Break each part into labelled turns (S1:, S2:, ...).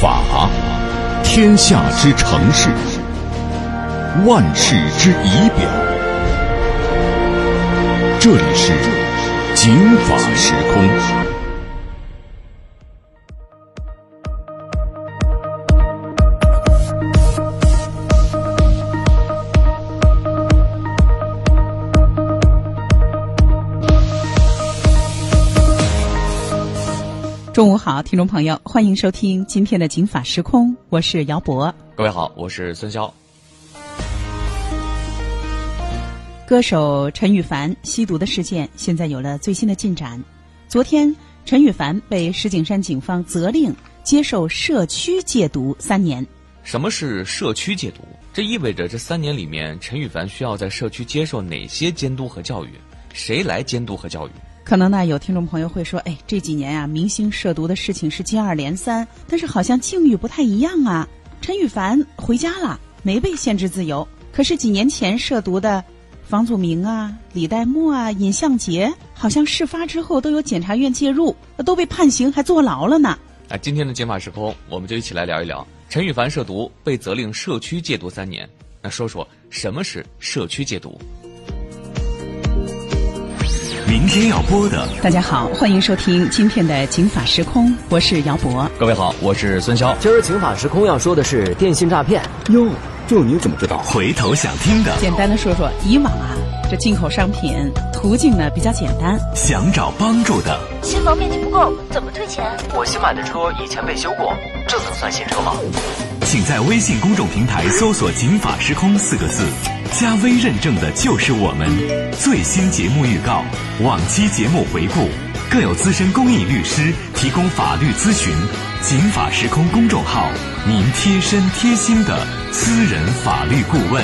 S1: 法，天下之城市，万事之仪表。这里是警法时空。
S2: 中午好，听众朋友，欢迎收听今天的《警法时空》，我是姚博。
S3: 各位好，我是孙潇。
S2: 歌手陈羽凡吸毒的事件现在有了最新的进展。昨天，陈羽凡被石景山警方责令接受社区戒毒三年。
S3: 什么是社区戒毒？这意味着这三年里面，陈羽凡需要在社区接受哪些监督和教育？谁来监督和教育？
S2: 可能呢，有听众朋友会说：“哎，这几年啊，明星涉毒的事情是接二连三，但是好像境遇不太一样啊。”陈羽凡回家了，没被限制自由。可是几年前涉毒的房祖名啊、李代沫啊、尹相杰，好像事发之后都有检察院介入，都被判刑还坐牢了呢。
S3: 啊今天的解法时空，我们就一起来聊一聊陈羽凡涉毒被责令社区戒毒三年。那说说什么是社区戒毒？
S1: 明天要播的，
S2: 大家好，欢迎收听今天的《警法时空》，我是姚博。
S3: 各位好，我是孙潇。
S4: 今儿《警法时空》要说的是电信诈骗。
S1: 哟，这你怎么知道？回头想听的，
S2: 简单的说说，以往啊，这进口商品途径呢比较简单。
S1: 想找帮助的，
S5: 新房面积不够，怎么退钱？
S4: 我新买的车以前被修过，这能算新车吗？
S1: 请在微信公众平台搜索“警法时空”四个字。加微认证的就是我们，最新节目预告、往期节目回顾，更有资深公益律师提供法律咨询。警法时空公众号，您贴身贴心的私人法律顾问。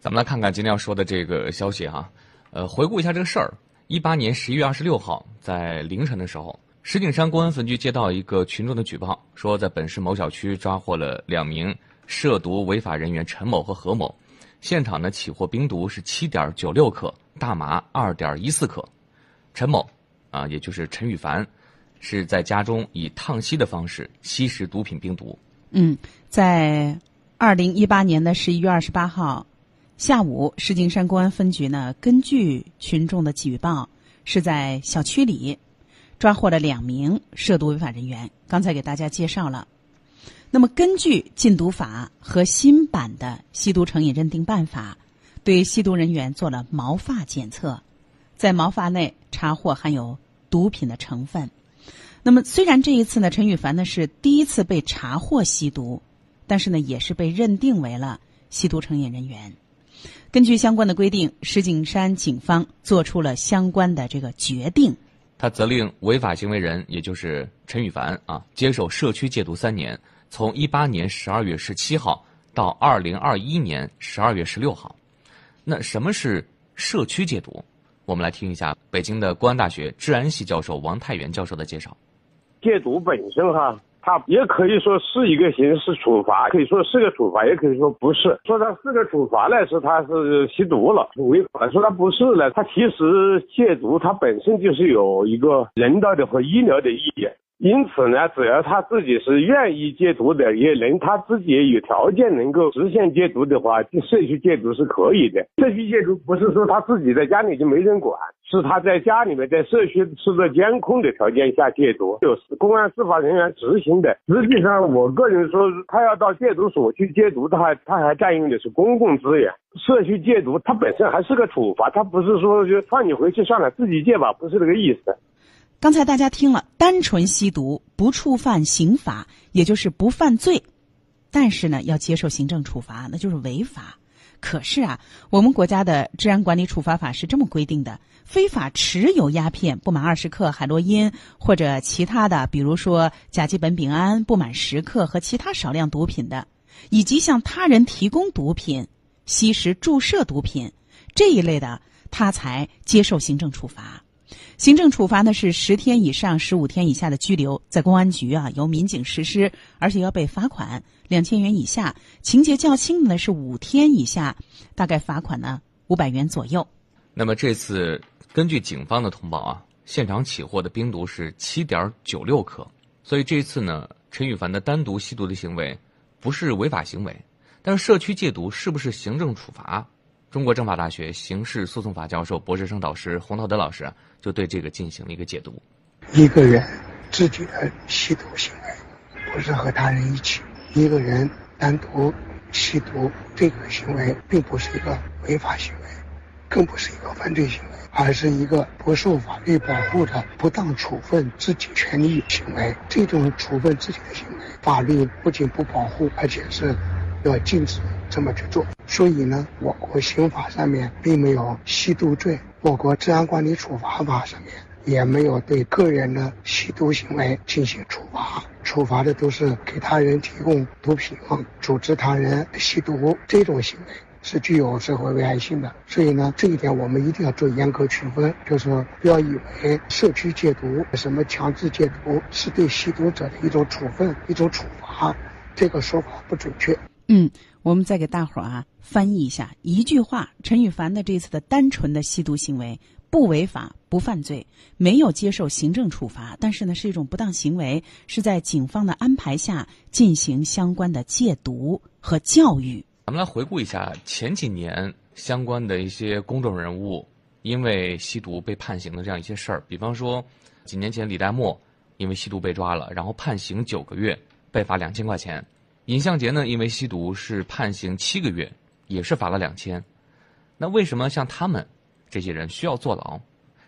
S3: 咱们来看看今天要说的这个消息哈，呃，回顾一下这个事儿。一八年十一月二十六号，在凌晨的时候，石景山公安分局接到一个群众的举报，说在本市某小区抓获了两名涉毒违法人员陈某和何某。现场呢，起获冰毒是七点九六克，大麻二点一四克。陈某，啊，也就是陈羽凡，是在家中以烫吸的方式吸食毒品冰毒。
S2: 嗯，在二零一八年的十一月二十八号下午，石景山公安分局呢，根据群众的举报，是在小区里抓获了两名涉毒违法人员。刚才给大家介绍了。那么，根据禁毒法和新版的吸毒成瘾认定办法，对吸毒人员做了毛发检测，在毛发内查获含有毒品的成分。那么，虽然这一次呢，陈羽凡呢是第一次被查获吸毒，但是呢，也是被认定为了吸毒成瘾人员。根据相关的规定，石景山警方做出了相关的这个决定。
S3: 他责令违法行为人，也就是陈羽凡啊，接受社区戒毒三年。从一八年十二月十七号到二零二一年十二月十六号，那什么是社区戒毒？我们来听一下北京的公安大学治安系教授王太元教授的介绍。
S6: 戒毒本身哈，它也可以说是一个刑事处罚，可以说是个处罚，也可以说不是。说它是个处罚呢，是它是吸毒了违法；说它不是呢，它其实戒毒它本身就是有一个人道的和医疗的意义。因此呢，只要他自己是愿意戒毒的，也能他自己有条件能够实现戒毒的话，社区戒毒是可以的。社区戒毒不是说他自己在家里就没人管，是他在家里面在社区受到监控的条件下戒毒，就是公安司法人员执行的。实际上，我个人说，他要到戒毒所去戒毒，他还他还占用的是公共资源。社区戒毒它本身还是个处罚，它不是说就放你回去算了，自己戒吧，不是这个意思。
S2: 刚才大家听了，单纯吸毒不触犯刑法，也就是不犯罪，但是呢，要接受行政处罚，那就是违法。可是啊，我们国家的治安管理处罚法是这么规定的：非法持有鸦片不满二十克、海洛因或者其他的，比如说甲基苯丙胺不满十克和其他少量毒品的，以及向他人提供毒品、吸食、注射毒品这一类的，他才接受行政处罚。行政处罚呢是十天以上十五天以下的拘留，在公安局啊由民警实施，而且要被罚款两千元以下；情节较轻的呢是五天以下，大概罚款呢五百元左右。
S3: 那么这次根据警方的通报啊，现场起获的冰毒是七点九六克，所以这次呢陈羽凡的单独吸毒的行为不是违法行为，但是社区戒毒是不是行政处罚？中国政法大学刑事诉讼法教授、博士生导师洪涛德老师就对这个进行了一个解读。
S7: 一个人自己的吸毒行为，不是和他人一起，一个人单独吸毒这个行为，并不是一个违法行为，更不是一个犯罪行为，而是一个不受法律保护的不当处分自己权利行为。这种处分自己的行为，法律不仅不保护，而且是要禁止。这么去做，所以呢，我国刑法上面并没有吸毒罪，我国治安管理处罚法上面也没有对个人的吸毒行为进行处罚，处罚的都是给他人提供毒品、组织他人吸毒这种行为是具有社会危害性的。所以呢，这一点我们一定要做严格区分，就是不要以为社区戒毒、什么强制戒毒是对吸毒者的一种处分、一种处罚，这个说法不准确。
S2: 嗯，我们再给大伙儿啊翻译一下一句话：陈羽凡的这次的单纯的吸毒行为不违法不犯罪，没有接受行政处罚，但是呢是一种不当行为，是在警方的安排下进行相关的戒毒和教育。
S3: 咱们来回顾一下前几年相关的一些公众人物因为吸毒被判刑的这样一些事儿，比方说几年前李代沫因为吸毒被抓了，然后判刑九个月，被罚两千块钱。尹相杰呢，因为吸毒是判刑七个月，也是罚了两千。那为什么像他们这些人需要坐牢，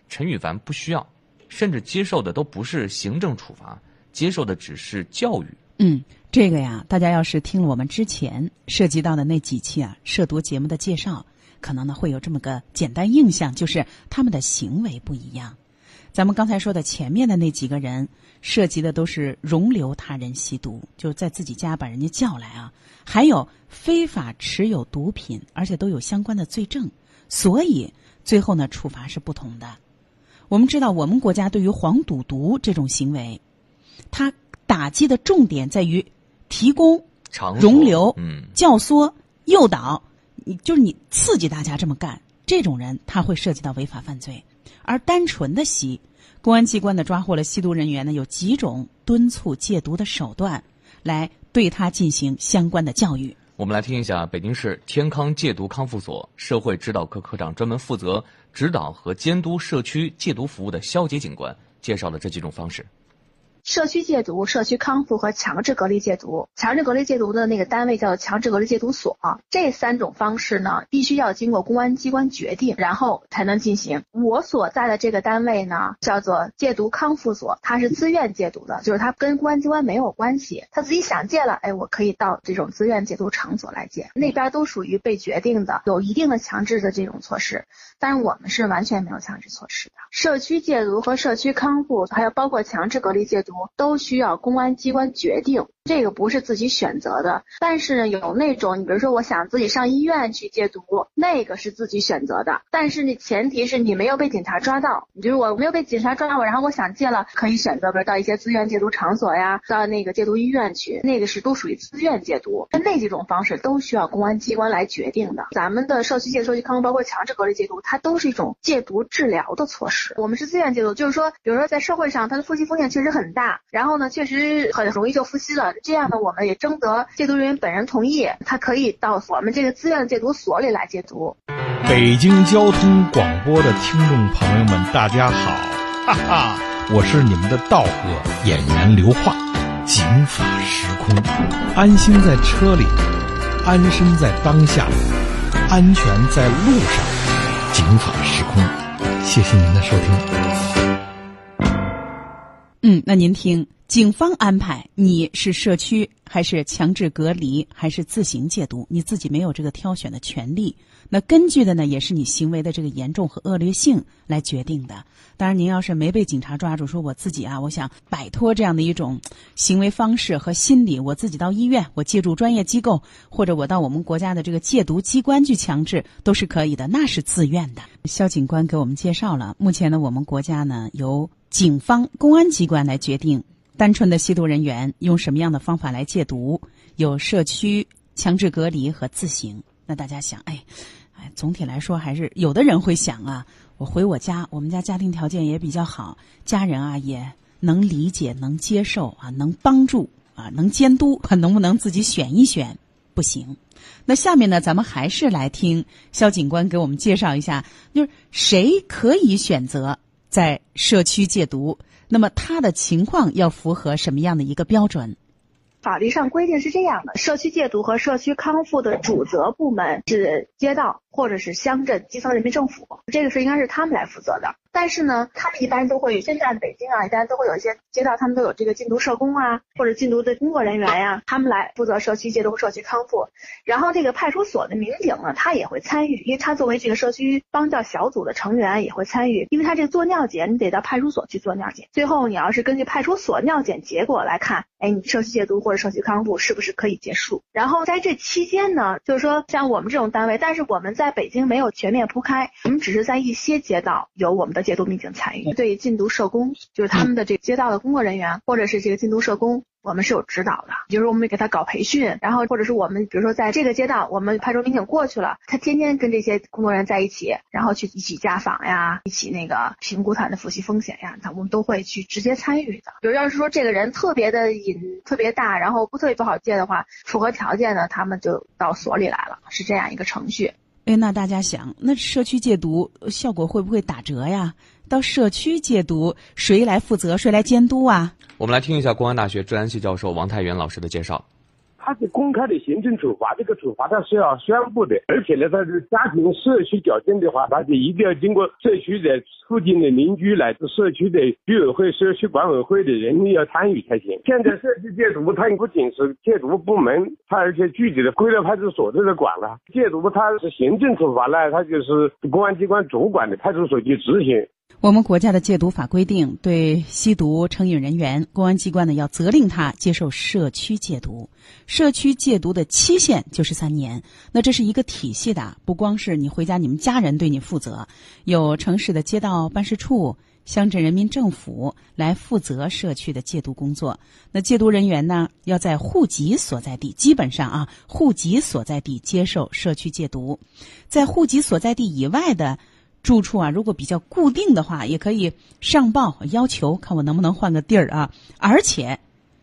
S3: 陈羽凡不需要，甚至接受的都不是行政处罚，接受的只是教育？
S2: 嗯，这个呀，大家要是听了我们之前涉及到的那几期啊涉毒节目的介绍，可能呢会有这么个简单印象，就是他们的行为不一样。咱们刚才说的前面的那几个人，涉及的都是容留他人吸毒，就是在自己家把人家叫来啊，还有非法持有毒品，而且都有相关的罪证，所以最后呢处罚是不同的。我们知道，我们国家对于黄赌毒这种行为，它打击的重点在于提供、容留、
S3: 嗯、
S2: 教唆、诱导，你就是你刺激大家这么干，这种人他会涉及到违法犯罪。而单纯的吸，公安机关呢抓获了吸毒人员呢，有几种敦促戒毒的手段，来对他进行相关的教育。
S3: 我们来听一下北京市天康戒毒康复所社会指导科科长、专门负责指导和监督社区戒毒服务的肖杰警官介绍的这几种方式。
S8: 社区戒毒、社区康复和强制隔离戒毒，强制隔离戒毒的那个单位叫强制隔离戒毒所。这三种方式呢，必须要经过公安机关决定，然后才能进行。我所在的这个单位呢，叫做戒毒康复所，它是自愿戒毒的，就是它跟公安机关没有关系，他自己想戒了，哎，我可以到这种自愿戒毒场所来戒。那边都属于被决定的，有一定的强制的这种措施，但是我们是完全没有强制措施的。社区戒毒和社区康复，还有包括强制隔离戒毒。都需要公安机关决定，这个不是自己选择的。但是，有那种你比如说，我想自己上医院去戒毒，那个是自己选择的。但是呢，前提是你没有被警察抓到。你就是我没有被警察抓到，然后我想戒了，可以选择，比如到一些自愿戒毒场所呀，到那个戒毒医院去，那个是都属于自愿戒毒。那几种方式都需要公安机关来决定的。咱们的社区戒、社区康复，包括强制隔离戒毒，它都是一种戒毒治疗的措施。我们是自愿戒毒，就是说，比如说在社会上，它的复吸风险确实很大。然后呢，确实很容易就复吸了了。这样呢，我们也征得戒毒人员本人同意，他可以到我们这个自愿戒毒所里来戒毒。
S9: 北京交通广播的听众朋友们，大家好，哈哈，我是你们的道哥演员刘化。警法时空，安心在车里，安身在当下，安全在路上。警法时空，谢谢您的收听。
S2: 嗯，那您听，警方安排你是社区还是强制隔离还是自行戒毒，你自己没有这个挑选的权利。那根据的呢，也是你行为的这个严重和恶劣性来决定的。当然，您要是没被警察抓住，说我自己啊，我想摆脱这样的一种行为方式和心理，我自己到医院，我借助专业机构，或者我到我们国家的这个戒毒机关去强制，都是可以的，那是自愿的。肖警官给我们介绍了，目前呢，我们国家呢由警方、公安机关来决定单纯的吸毒人员用什么样的方法来戒毒，有社区强制隔离和自行。那大家想，哎，哎，总体来说还是有的人会想啊，我回我家，我们家家庭条件也比较好，家人啊也能理解、能接受啊，能帮助啊，能监督，可能不能自己选一选？不行。那下面呢，咱们还是来听肖警官给我们介绍一下，就是谁可以选择在社区戒毒？那么他的情况要符合什么样的一个标准？
S8: 法律上规定是这样的：社区戒毒和社区康复的主责部门是街道。或者是乡镇基层人民政府，这个是应该是他们来负责的。但是呢，他们一般都会，现在北京啊，一般都会有一些街道，他们都有这个禁毒社工啊，或者禁毒的工作人员呀，他们来负责社区戒毒、社区康复。然后这个派出所的民警呢，他也会参与，因为他作为这个社区帮教小组的成员也会参与，因为他这个做尿检，你得到派出所去做尿检。最后你要是根据派出所尿检结果来看，哎，你社区戒毒或者社区康复是不是可以结束？然后在这期间呢，就是说像我们这种单位，但是我们在在北京没有全面铺开，我们只是在一些街道有我们的戒毒民警参与，对禁毒社工，就是他们的这个街道的工作人员，或者是这个禁毒社工。我们是有指导的，就是我们给他搞培训，然后或者是我们比如说在这个街道，我们派出所民警过去了，他天天跟这些工作人员在一起，然后去一起家访呀，一起那个评估他的复习风险呀，他我们都会去直接参与的。比如要是说这个人特别的瘾特别大，然后不特别不好戒的话，符合条件的，他们就到所里来了，是这样一个程序。
S2: 那大家想，那社区戒毒效果会不会打折呀？到社区戒毒，谁来负责？谁来监督啊？
S3: 我们来听一下公安大学治安系教授王太元老师的介绍。
S6: 它是公开的行政处罚，这个处罚它是要宣布的，而且呢，它是家庭社区矫正的话，他就一定要经过社区的附近的邻居乃至社区的居委会、社区管委会的人要参与才行。现在社区戒毒，它不仅是戒毒部门，它而且具体的归到派出所都在管了。戒毒它是行政处罚呢，它就是公安机关主管的，派出所去执行。
S2: 我们国家的戒毒法规定，对吸毒成瘾人员，公安机关呢要责令他接受社区戒毒。社区戒毒的期限就是三年。那这是一个体系的，不光是你回家，你们家人对你负责，有城市的街道办事处、乡镇人民政府来负责社区的戒毒工作。那戒毒人员呢，要在户籍所在地，基本上啊，户籍所在地接受社区戒毒。在户籍所在地以外的。住处啊，如果比较固定的话，也可以上报要求，看我能不能换个地儿啊。而且，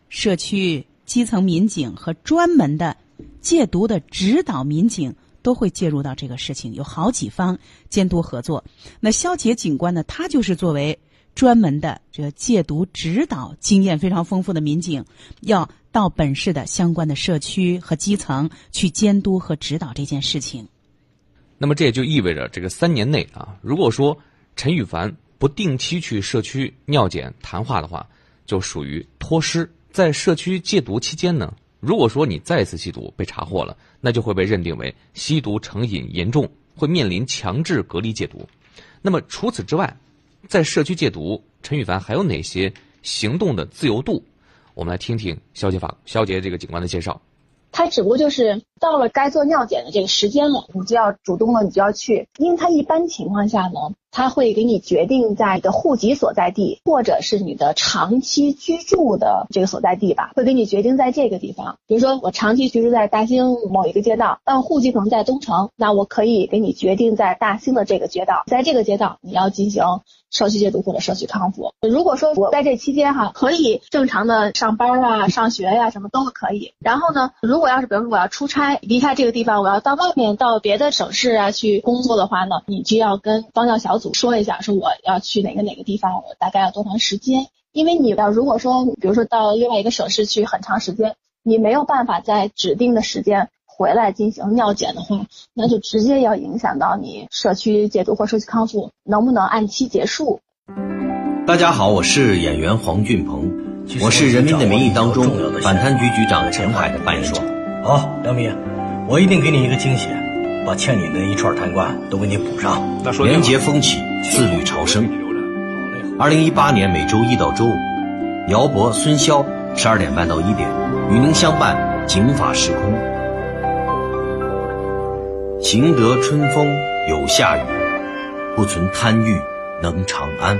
S2: 社区基层民警和专门的戒毒的指导民警都会介入到这个事情，有好几方监督合作。那肖杰警官呢，他就是作为专门的这个戒毒指导经验非常丰富的民警，要到本市的相关的社区和基层去监督和指导这件事情。
S3: 那么这也就意味着，这个三年内啊，如果说陈羽凡不定期去社区尿检谈话的话，就属于脱失。在社区戒毒期间呢，如果说你再次吸毒被查获了，那就会被认定为吸毒成瘾严重，会面临强制隔离戒毒。那么除此之外，在社区戒毒，陈羽凡还有哪些行动的自由度？我们来听听肖杰法肖杰这个警官的介绍。
S8: 他只不过就是到了该做尿检的这个时间了，你就要主动了，你就要去，因为他一般情况下呢，他会给你决定在你的户籍所在地，或者是你的长期居住的这个所在地吧，会给你决定在这个地方。比如说我长期居住在大兴某一个街道，但户籍可能在东城，那我可以给你决定在大兴的这个街道，在这个街道你要进行。社区戒毒或者社区康复。如果说我在这期间哈，可以正常的上班啊、上学呀，什么都可以。然后呢，如果要是比如说我要出差离开这个地方，我要到外面到别的省市啊去工作的话呢，你就要跟帮教小组说一下，说我要去哪个哪个地方，我大概要多长时间。因为你要如果说比如说到另外一个省市去很长时间，你没有办法在指定的时间。回来进行尿检的话，那就直接要影响到你社区戒毒或社区康复能不能按期结束。
S10: 大家好，我是演员黄俊鹏，我是《人民的名义》当中反贪局局长陈海的扮演者。
S11: 好，梁斌，我一定给你一个惊喜，把欠你的一串贪官都给你补上。
S10: 廉洁风起，自律朝生。二零一八年每周一到周五，姚博、孙潇，十二点半到一点，与您相伴《警法时空》。行得春风有夏雨，不存贪欲能长安。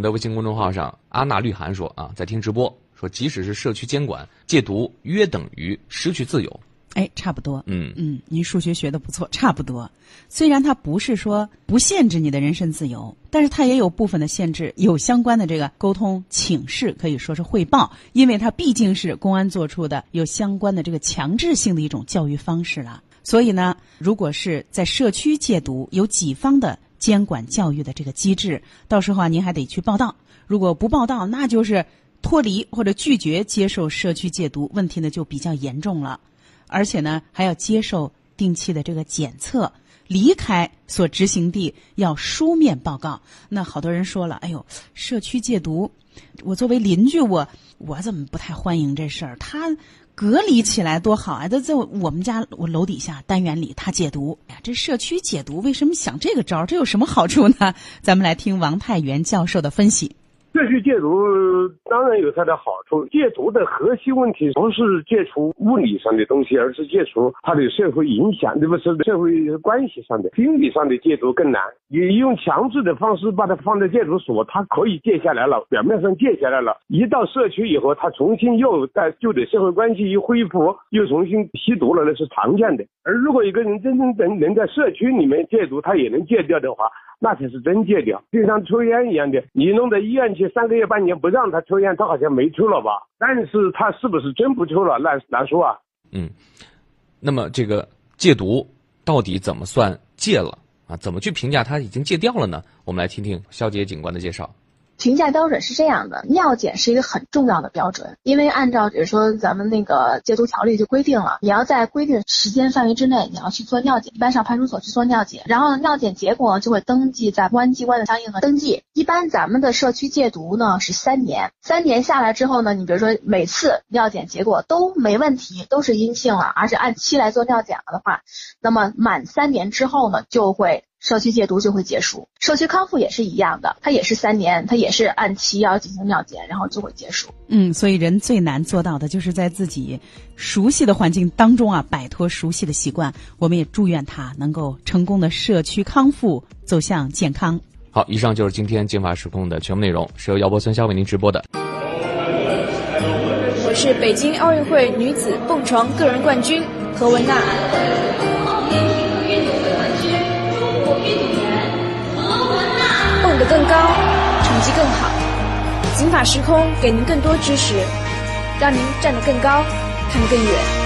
S3: 们的微信公众号上，阿娜绿涵说啊，在听直播，说即使是社区监管戒毒，约等于失去自由。
S2: 哎，差不多。
S3: 嗯
S2: 嗯，您数学学的不错，差不多。虽然它不是说不限制你的人身自由，但是它也有部分的限制，有相关的这个沟通请示，可以说是汇报，因为它毕竟是公安做出的有相关的这个强制性的一种教育方式了。所以呢，如果是在社区戒毒，有几方的监管教育的这个机制，到时候啊，您还得去报到。如果不报到，那就是脱离或者拒绝接受社区戒毒，问题呢就比较严重了。而且呢，还要接受定期的这个检测，离开所执行地要书面报告。那好多人说了，哎呦，社区戒毒，我作为邻居，我我怎么不太欢迎这事儿？他隔离起来多好啊！都在我们家我楼底下单元里，他解毒。哎呀，这社区解毒为什么想这个招儿？这有什么好处呢？咱们来听王太元教授的分析。
S6: 社区戒毒当然有它的好处，戒毒的核心问题不是戒除物理上的东西，而是戒除它的社会影响，对不是社会关系上的、心理上的戒毒更难。你用强制的方式把它放在戒毒所，它可以戒下来了，表面上戒下来了，一到社区以后，它重新又在旧的社会关系一恢复，又重新吸毒了，那是常见的。而如果一个人真正能能在社区里面戒毒，他也能戒掉的话。那才是真戒掉，就像抽烟一样的，你弄在医院去三个月半年不让他抽烟，他好像没抽了吧？但是他是不是真不抽了，难难说啊。
S3: 嗯，那么这个戒毒到底怎么算戒了啊？怎么去评价他已经戒掉了呢？我们来听听肖杰警官的介绍。
S8: 评价标准是这样的，尿检是一个很重要的标准，因为按照比如说咱们那个戒毒条例就规定了，你要在规定时间范围之内，你要去做尿检，一般上派出所去做尿检，然后尿检结果就会登记在公安机关的相应的登记。一般咱们的社区戒毒呢是三年，三年下来之后呢，你比如说每次尿检结果都没问题，都是阴性了，而且按期来做尿检了的话，那么满三年之后呢，就会。社区戒毒就会结束，社区康复也是一样的，它也是三年，它也是按期要进行尿检，然后就会结束。
S2: 嗯，所以人最难做到的就是在自己熟悉的环境当中啊，摆脱熟悉的习惯。我们也祝愿他能够成功的社区康复，走向健康。
S3: 好，以上就是今天《金法时空》的全部内容，是由姚博、孙潇为您直播的。
S12: 我是北京奥运会女子蹦床个人冠军何文娜。蹦得更高，成绩更好。警法时空给您更多知识，让您站得更高，看得更远。